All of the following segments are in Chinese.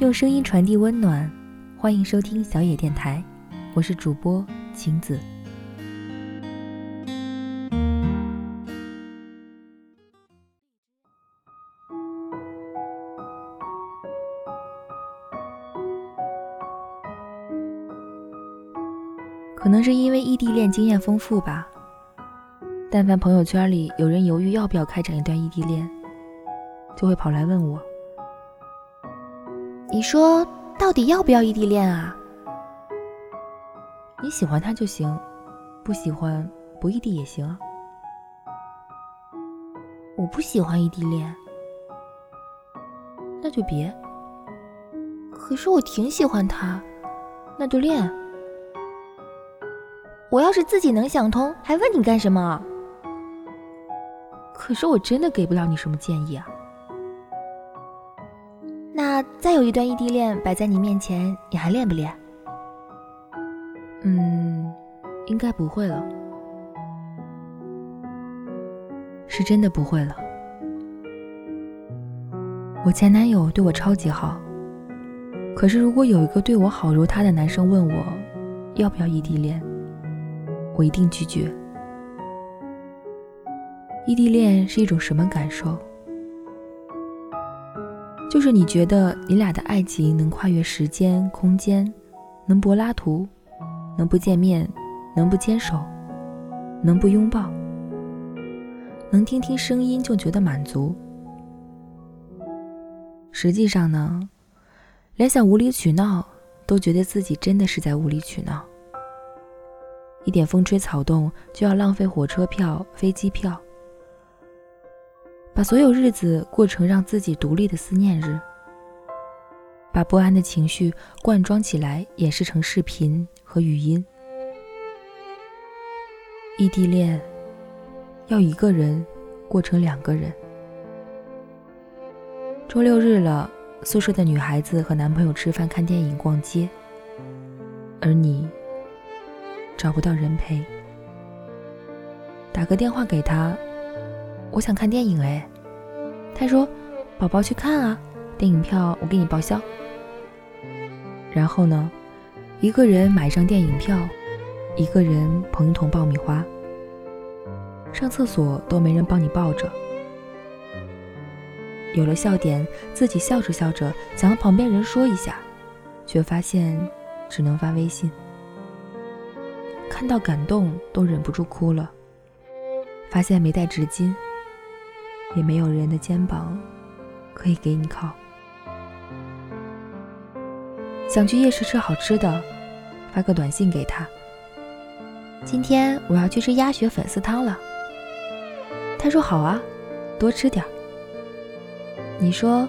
用声音传递温暖，欢迎收听小野电台，我是主播晴子。可能是因为异地恋经验丰富吧，但凡朋友圈里有人犹豫要不要开展一段异地恋，就会跑来问我。你说到底要不要异地恋啊？你喜欢他就行，不喜欢不异地也行啊。我不喜欢异地恋，那就别。可是我挺喜欢他，那就练。我要是自己能想通，还问你干什么？可是我真的给不了你什么建议啊。再有一段异地恋摆在你面前，你还恋不恋？嗯，应该不会了，是真的不会了。我前男友对我超级好，可是如果有一个对我好如他的男生问我要不要异地恋，我一定拒绝。异地恋是一种什么感受？就是你觉得你俩的爱情能跨越时间、空间，能柏拉图，能不见面，能不牵手，能不拥抱，能听听声音就觉得满足。实际上呢，连想无理取闹，都觉得自己真的是在无理取闹。一点风吹草动就要浪费火车票、飞机票。把所有日子过成让自己独立的思念日，把不安的情绪灌装起来，演示成视频和语音。异地恋要一个人过成两个人。周六日了，宿舍的女孩子和男朋友吃饭、看电影、逛街，而你找不到人陪。打个电话给他。我想看电影哎，他说：“宝宝去看啊，电影票我给你报销。”然后呢，一个人买一张电影票，一个人捧一桶爆米花，上厕所都没人帮你抱着。有了笑点，自己笑着笑着想和旁边人说一下，却发现只能发微信。看到感动都忍不住哭了，发现没带纸巾。也没有人的肩膀可以给你靠。想去夜市吃好吃的，发个短信给他。今天我要去吃鸭血粉丝汤了。他说好啊，多吃点你说，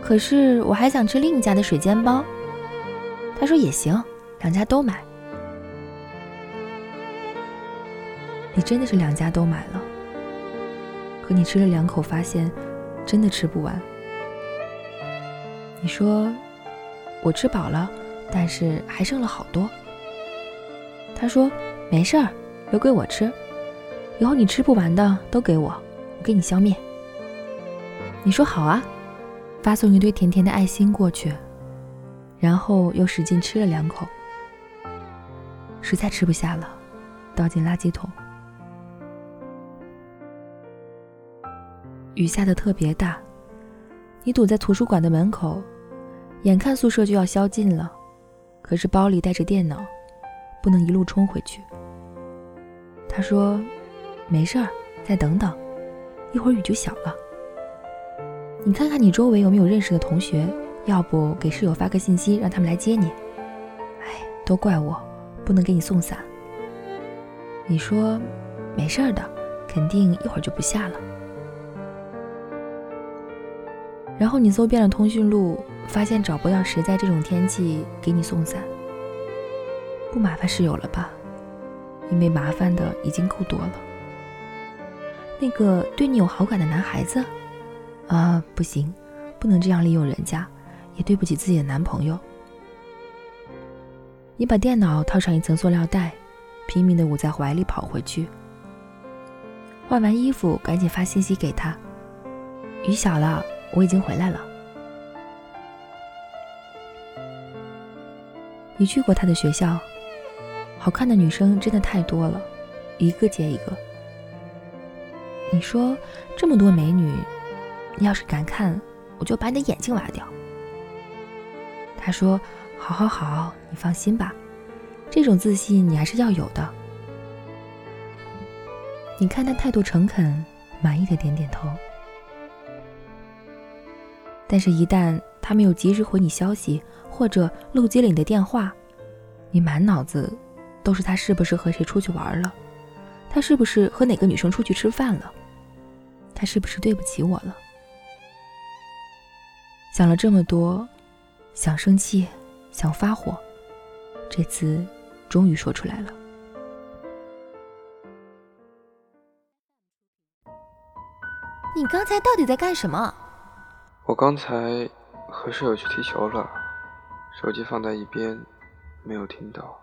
可是我还想吃另一家的水煎包。他说也行，两家都买。你真的是两家都买了。可你吃了两口，发现真的吃不完。你说我吃饱了，但是还剩了好多。他说没事儿，留给我吃，以后你吃不完的都给我，我给你消灭。你说好啊，发送一堆甜甜的爱心过去，然后又使劲吃了两口，实在吃不下了，倒进垃圾桶。雨下的特别大，你堵在图书馆的门口，眼看宿舍就要宵禁了，可是包里带着电脑，不能一路冲回去。他说：“没事儿，再等等，一会儿雨就小了。你看看你周围有没有认识的同学，要不给室友发个信息，让他们来接你。哎，都怪我，不能给你送伞。你说没事儿的，肯定一会儿就不下了。”然后你搜遍了通讯录，发现找不到谁在这种天气给你送伞。不麻烦室友了吧？因为麻烦的已经够多了。那个对你有好感的男孩子，啊，不行，不能这样利用人家，也对不起自己的男朋友。你把电脑套上一层塑料袋，拼命的捂在怀里跑回去。换完衣服，赶紧发信息给他。雨小了。我已经回来了。你去过他的学校，好看的女生真的太多了，一个接一个。你说这么多美女，你要是敢看，我就把你的眼睛挖掉。他说：“好好好，你放心吧，这种自信你还是要有的。”你看他态度诚恳，满意的点点头。但是，一旦他没有及时回你消息，或者漏接了你的电话，你满脑子都是他是不是和谁出去玩了，他是不是和哪个女生出去吃饭了，他是不是对不起我了？想了这么多，想生气，想发火，这次终于说出来了。你刚才到底在干什么？我刚才和室友去踢球了，手机放在一边，没有听到。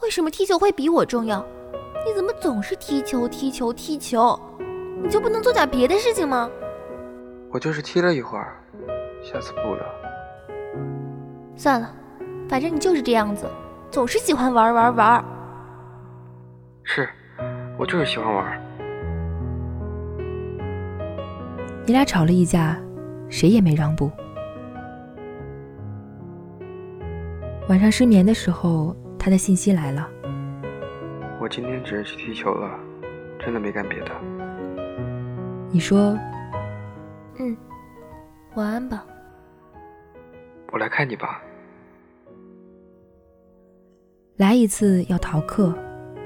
为什么踢球会比我重要？你怎么总是踢球、踢球、踢球？你就不能做点别的事情吗？我就是踢了一会儿，下次不了。算了，反正你就是这样子，总是喜欢玩玩玩。是，我就是喜欢玩。你俩吵了一架，谁也没让步。晚上失眠的时候，他的信息来了。我今天只是去踢球了，真的没干别的。你说。嗯，晚安吧。我来看你吧。来一次要逃课，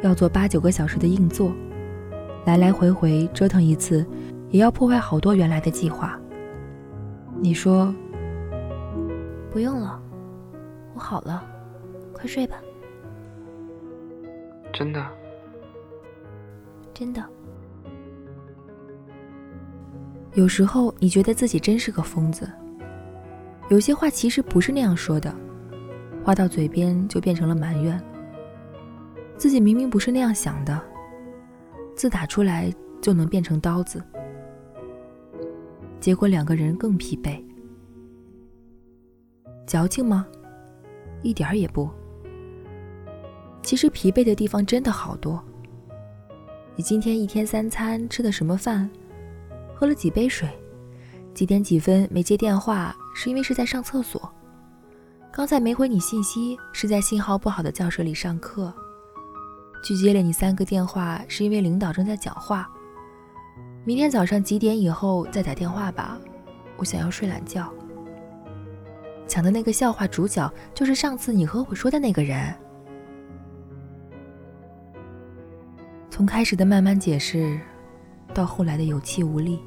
要做八九个小时的硬座，来来回回折腾一次，也要破坏好多原来的计划。你说。不用了，我好了，快睡吧。真的。真的。有时候你觉得自己真是个疯子，有些话其实不是那样说的，话到嘴边就变成了埋怨。自己明明不是那样想的，字打出来就能变成刀子，结果两个人更疲惫。矫情吗？一点儿也不。其实疲惫的地方真的好多。你今天一天三餐吃的什么饭？喝了几杯水，几点几分没接电话，是因为是在上厕所。刚才没回你信息，是在信号不好的教室里上课。拒接了你三个电话，是因为领导正在讲话。明天早上几点以后再打电话吧，我想要睡懒觉。讲的那个笑话主角就是上次你和我说的那个人。从开始的慢慢解释。到后来的有气无力，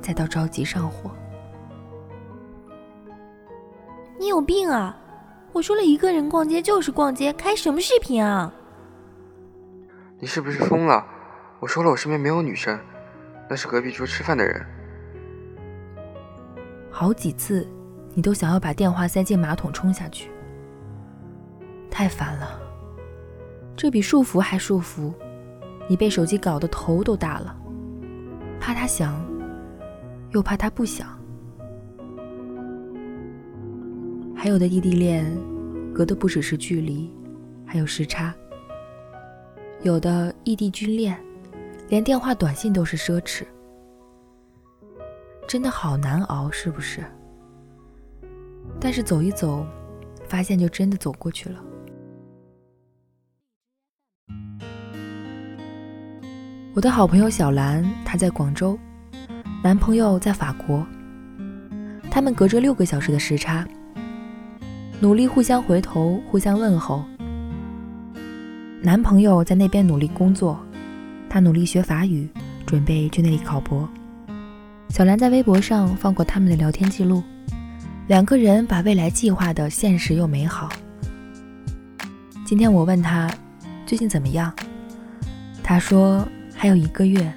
再到着急上火。你有病啊！我说了一个人逛街就是逛街，开什么视频啊？你是不是疯了？我说了，我身边没有女生，那是隔壁桌吃饭的人。好几次，你都想要把电话塞进马桶冲下去，太烦了。这比束缚还束缚。你被手机搞得头都大了，怕他响，又怕他不响。还有的异地恋，隔的不只是距离，还有时差。有的异地军恋，连电话短信都是奢侈，真的好难熬，是不是？但是走一走，发现就真的走过去了。我的好朋友小兰，她在广州，男朋友在法国，他们隔着六个小时的时差，努力互相回头，互相问候。男朋友在那边努力工作，他努力学法语，准备去那里考博。小兰在微博上放过他们的聊天记录，两个人把未来计划的现实又美好。今天我问他最近怎么样，他说。还有一个月，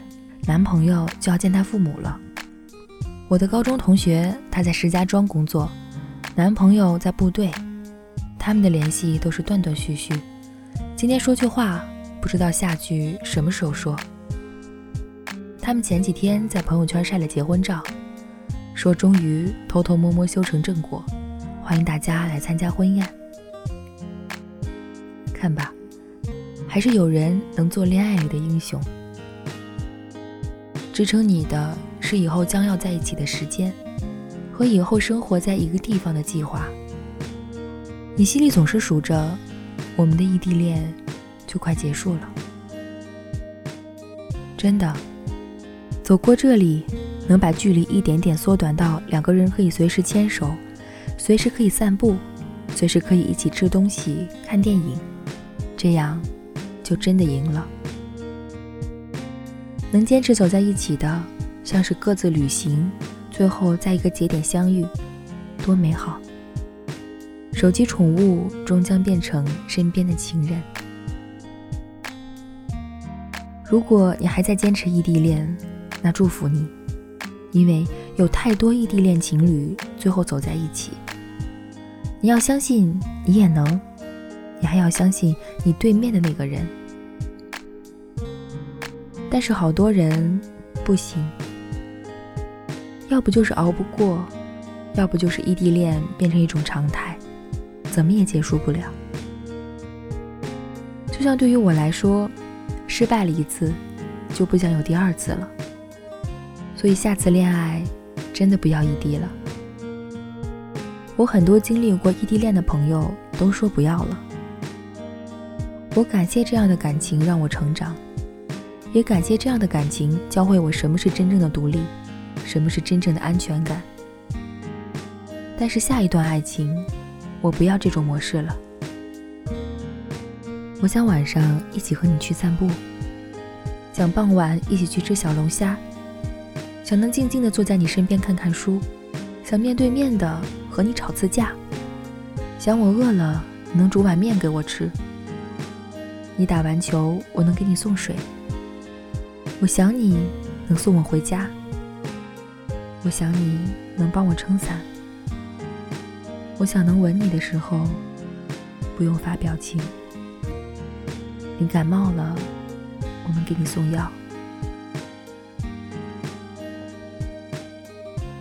男朋友就要见他父母了。我的高中同学，他在石家庄工作，男朋友在部队，他们的联系都是断断续续。今天说句话，不知道下句什么时候说。他们前几天在朋友圈晒了结婚照，说终于偷偷摸摸修成正果，欢迎大家来参加婚宴。看吧，还是有人能做恋爱里的英雄。支撑你的是以后将要在一起的时间，和以后生活在一个地方的计划。你心里总是数着，我们的异地恋就快结束了。真的，走过这里，能把距离一点点缩短到两个人可以随时牵手，随时可以散步，随时可以一起吃东西、看电影，这样就真的赢了。能坚持走在一起的，像是各自旅行，最后在一个节点相遇，多美好！手机宠物终将变成身边的情人。如果你还在坚持异地恋，那祝福你，因为有太多异地恋情侣最后走在一起。你要相信你也能，你还要相信你对面的那个人。但是好多人不行，要不就是熬不过，要不就是异地恋变成一种常态。怎么也结束不了。就像对于我来说，失败了一次，就不想有第二次了。所以下次恋爱，真的不要异地了。我很多经历过异地恋的朋友都说不要了。我感谢这样的感情让我成长，也感谢这样的感情教会我什么是真正的独立，什么是真正的安全感。但是下一段爱情。我不要这种模式了。我想晚上一起和你去散步，想傍晚一起去吃小龙虾，想能静静的坐在你身边看看书，想面对面的和你吵次架，想我饿了能煮碗面给我吃，你打完球我能给你送水，我想你能送我回家，我想你能帮我撑伞。我想能吻你的时候，不用发表情。你感冒了，我能给你送药。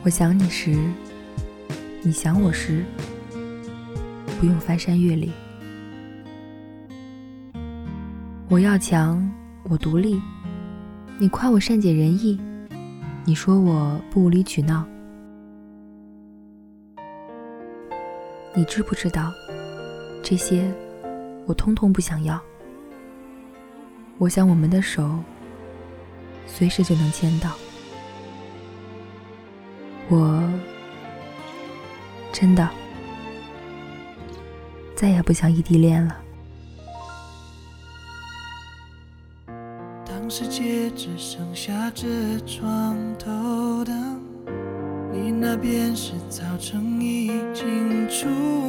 我想你时，你想我时，不用翻山越岭。我要强，我独立。你夸我善解人意，你说我不无理取闹。你知不知道，这些我通通不想要。我想我们的手随时就能牵到。我真的再也不想异地恋了。当世界只剩下这床头灯。你那边是早晨已经出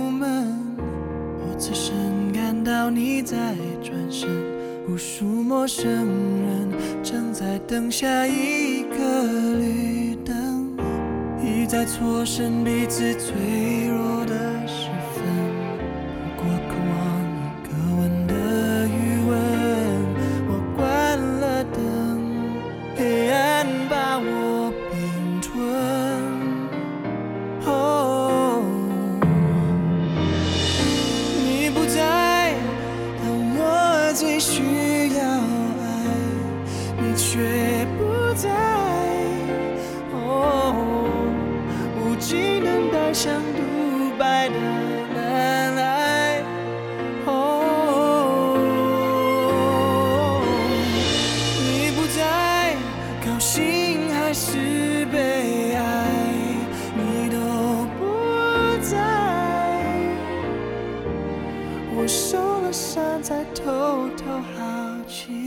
门，我此生感到你在转身，无数陌生人正在等下一个绿灯，一再错身彼此脆弱。还是悲哀，你都不在。我受了伤，在偷偷好奇。